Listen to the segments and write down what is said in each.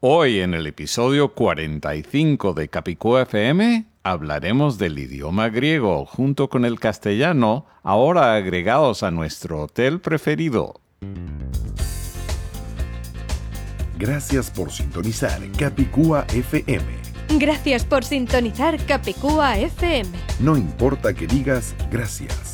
Hoy en el episodio 45 de Capicúa FM hablaremos del idioma griego junto con el castellano, ahora agregados a nuestro hotel preferido. Gracias por sintonizar Capicúa FM. Gracias por sintonizar Capicúa FM. No importa que digas gracias.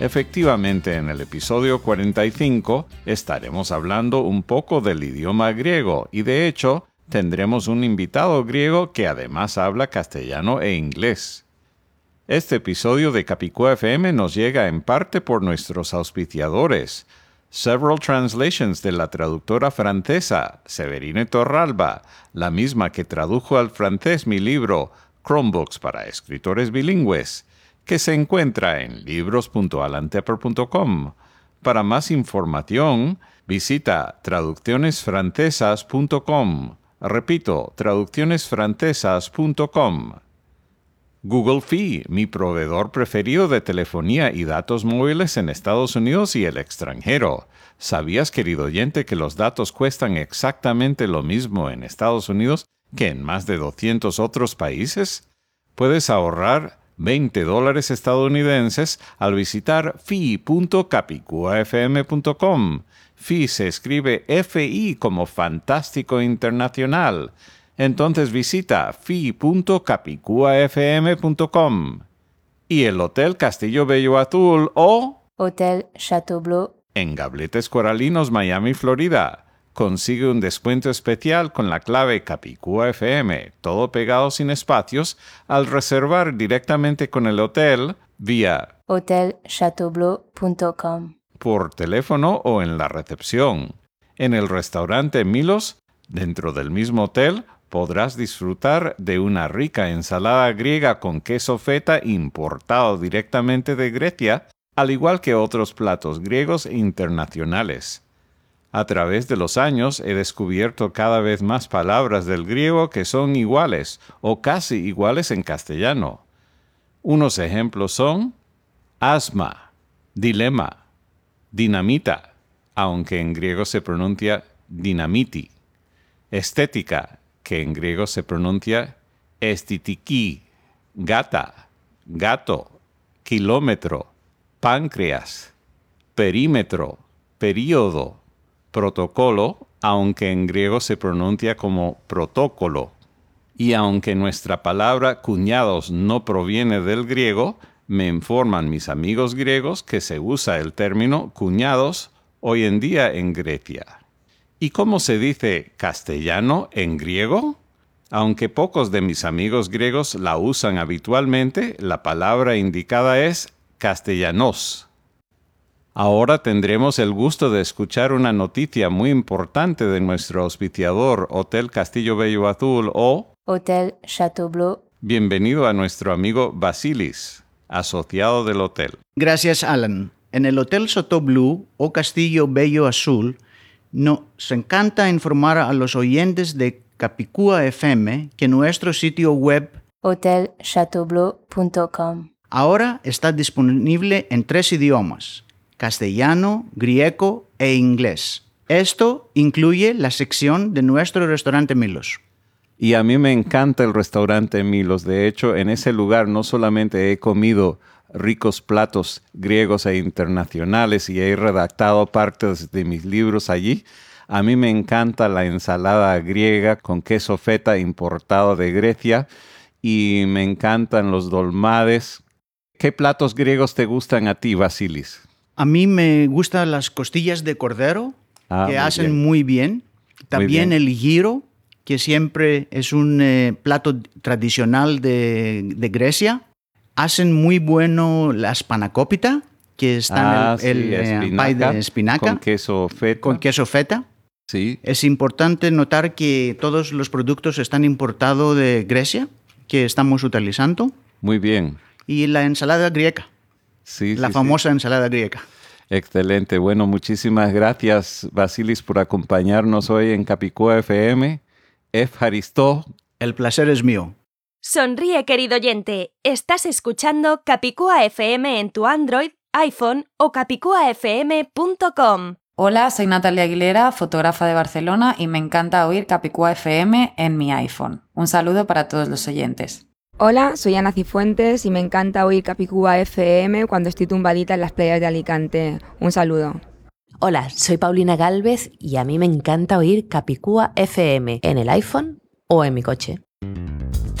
Efectivamente, en el episodio 45 estaremos hablando un poco del idioma griego y de hecho tendremos un invitado griego que además habla castellano e inglés. Este episodio de Capicúa FM nos llega en parte por nuestros auspiciadores. Several Translations de la traductora francesa Severine Torralba, la misma que tradujo al francés mi libro Chromebooks para escritores bilingües, que se encuentra en libros.alantepper.com. Para más información, visita traduccionesfrancesas.com. Repito, traduccionesfrancesas.com. Google Fi, mi proveedor preferido de telefonía y datos móviles en Estados Unidos y el extranjero. ¿Sabías, querido oyente, que los datos cuestan exactamente lo mismo en Estados Unidos que en más de 200 otros países? Puedes ahorrar 20 dólares estadounidenses al visitar fi.capicuafm.com. Fi se escribe FI como Fantástico Internacional. Entonces visita fi.capicuafm.com. Y el Hotel Castillo Bello Azul o Hotel Chateaubleu. en Gabletes Coralinos, Miami, Florida. Consigue un descuento especial con la clave Capicúa FM, todo pegado sin espacios, al reservar directamente con el hotel vía hotelchateaubleu.com. por teléfono o en la recepción. En el restaurante Milos, dentro del mismo hotel, podrás disfrutar de una rica ensalada griega con queso feta importado directamente de Grecia, al igual que otros platos griegos internacionales. A través de los años he descubierto cada vez más palabras del griego que son iguales o casi iguales en castellano. Unos ejemplos son asma, dilema, dinamita, aunque en griego se pronuncia dinamiti, estética, que en griego se pronuncia estitiki, gata, gato, kilómetro, páncreas, perímetro, período, protocolo, aunque en griego se pronuncia como protócolo. Y aunque nuestra palabra cuñados no proviene del griego, me informan mis amigos griegos que se usa el término cuñados hoy en día en Grecia. ¿Y cómo se dice castellano en griego? Aunque pocos de mis amigos griegos la usan habitualmente, la palabra indicada es castellanos. Ahora tendremos el gusto de escuchar una noticia muy importante de nuestro auspiciador Hotel Castillo Bello Azul o Hotel Chateaubleu. bienvenido a nuestro amigo Basilis, asociado del hotel. Gracias, Alan. En el Hotel Soto Blue o Castillo Bello Azul nos encanta informar a los oyentes de Capicúa FM que nuestro sitio web hotelchateaubleu.com. ahora está disponible en tres idiomas, castellano, griego e inglés. Esto incluye la sección de nuestro restaurante Milos. Y a mí me encanta el restaurante Milos. De hecho, en ese lugar no solamente he comido ricos platos griegos e internacionales y he redactado partes de mis libros allí. A mí me encanta la ensalada griega con queso feta importado de Grecia y me encantan los dolmades. ¿Qué platos griegos te gustan a ti, Basilis? A mí me gustan las costillas de cordero, Ah, que muy hacen bien. muy bien. También bien. el giro, que siempre es un eh, plato tradicional de, de Grecia. Hacen muy bueno la spanakopita, que está Ah, en el, sí, el, eh, espinaca, pie de espinaca Con queso feta. con queso feta. Sí. Es importante notar que todos los productos están importados de Grecia, que estamos utilizando, Muy bien. y la ensalada griega, Sí, la sí, sí. famosa ensalada griega. Excelente. Bueno, muchísimas gracias, Basilis, por acompañarnos hoy en Capicúa FM. Efharistó. El placer es mío. Sonríe, querido oyente. Estás escuchando Capicúa FM en tu Android, iPhone o capicuafm.com. Hola, soy Natalia Aguilera, fotógrafa de Barcelona y me encanta oír Capicúa FM en mi iPhone. Un saludo para todos los oyentes. Hola, soy Ana Cifuentes y me encanta oír Capicúa FM cuando estoy tumbadita en las playas de Alicante. Un saludo. Hola, soy Paulina Galvez y a mí me encanta oír Capicúa FM en el iPhone o en mi coche.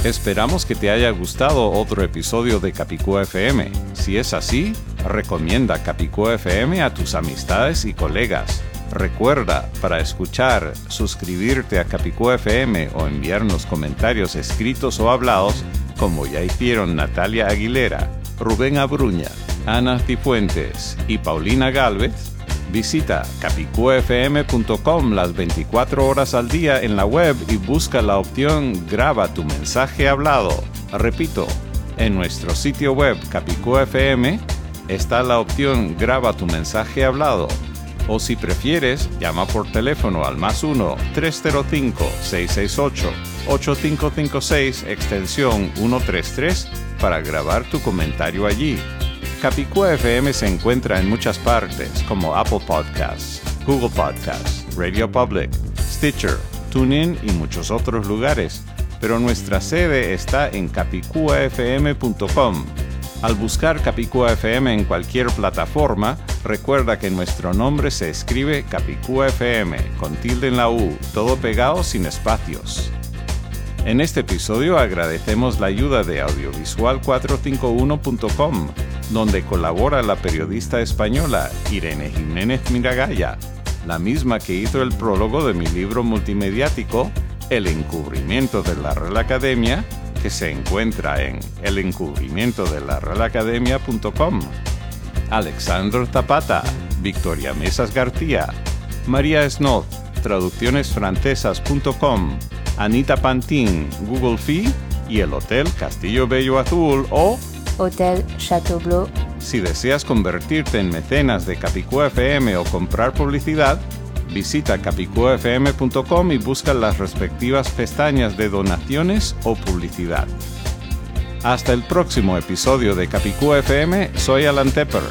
Esperamos que te haya gustado otro episodio de Capicúa FM. Si es así, recomienda Capicúa FM a tus amistades y colegas. Recuerda, para escuchar, suscribirte a Capicúa FM o enviarnos comentarios escritos o hablados, como ya hicieron Natalia Aguilera, Rubén Abruña, Ana Cifuentes y Paulina Galvez, Visita capicuafm.com las 24 horas al día en la web y busca la opción Graba tu mensaje hablado. Repito, en nuestro sitio web Capicua.fm está la opción Graba tu mensaje hablado. O si prefieres, llama por teléfono al más 1-305-668-8556 extensión 133 para grabar tu comentario allí. Capicúa FM se encuentra en muchas partes como Apple Podcasts, Google Podcasts, Radio Public, Stitcher, TuneIn y muchos otros lugares, pero nuestra sede está en capicuafm.com. Al buscar Capicúa FM en cualquier plataforma, recuerda que nuestro nombre se escribe Capicúa FM con tilde en la U, todo pegado sin espacios. En este episodio agradecemos la ayuda de audiovisual451.com, donde colabora la periodista española Irene Jiménez Miragaya, la misma que hizo el prólogo de mi libro multimediático El encubrimiento de la Real Academia, que se encuentra en elencubrimientodelarrealacademia.com. Alexandro Zapata, Victoria Mesas García, María Snoth, traduccionesfrancesas.com, Anita Pantin, Google Fee y el Hotel Castillo Bello Azul o, Hôtel Chateaubleu, si deseas convertirte en mecenas de Capicúa FM o comprar publicidad, visita capicuafm.com y busca las respectivas pestañas de donaciones o publicidad. Hasta el próximo episodio de Capicúa FM, soy Alan Tepper.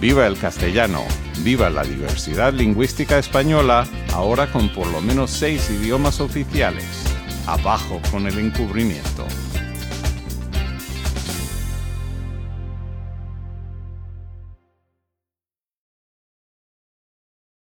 Viva el castellano, viva la diversidad lingüística española, ahora con por lo menos seis idiomas oficiales. Abajo con el encubrimiento.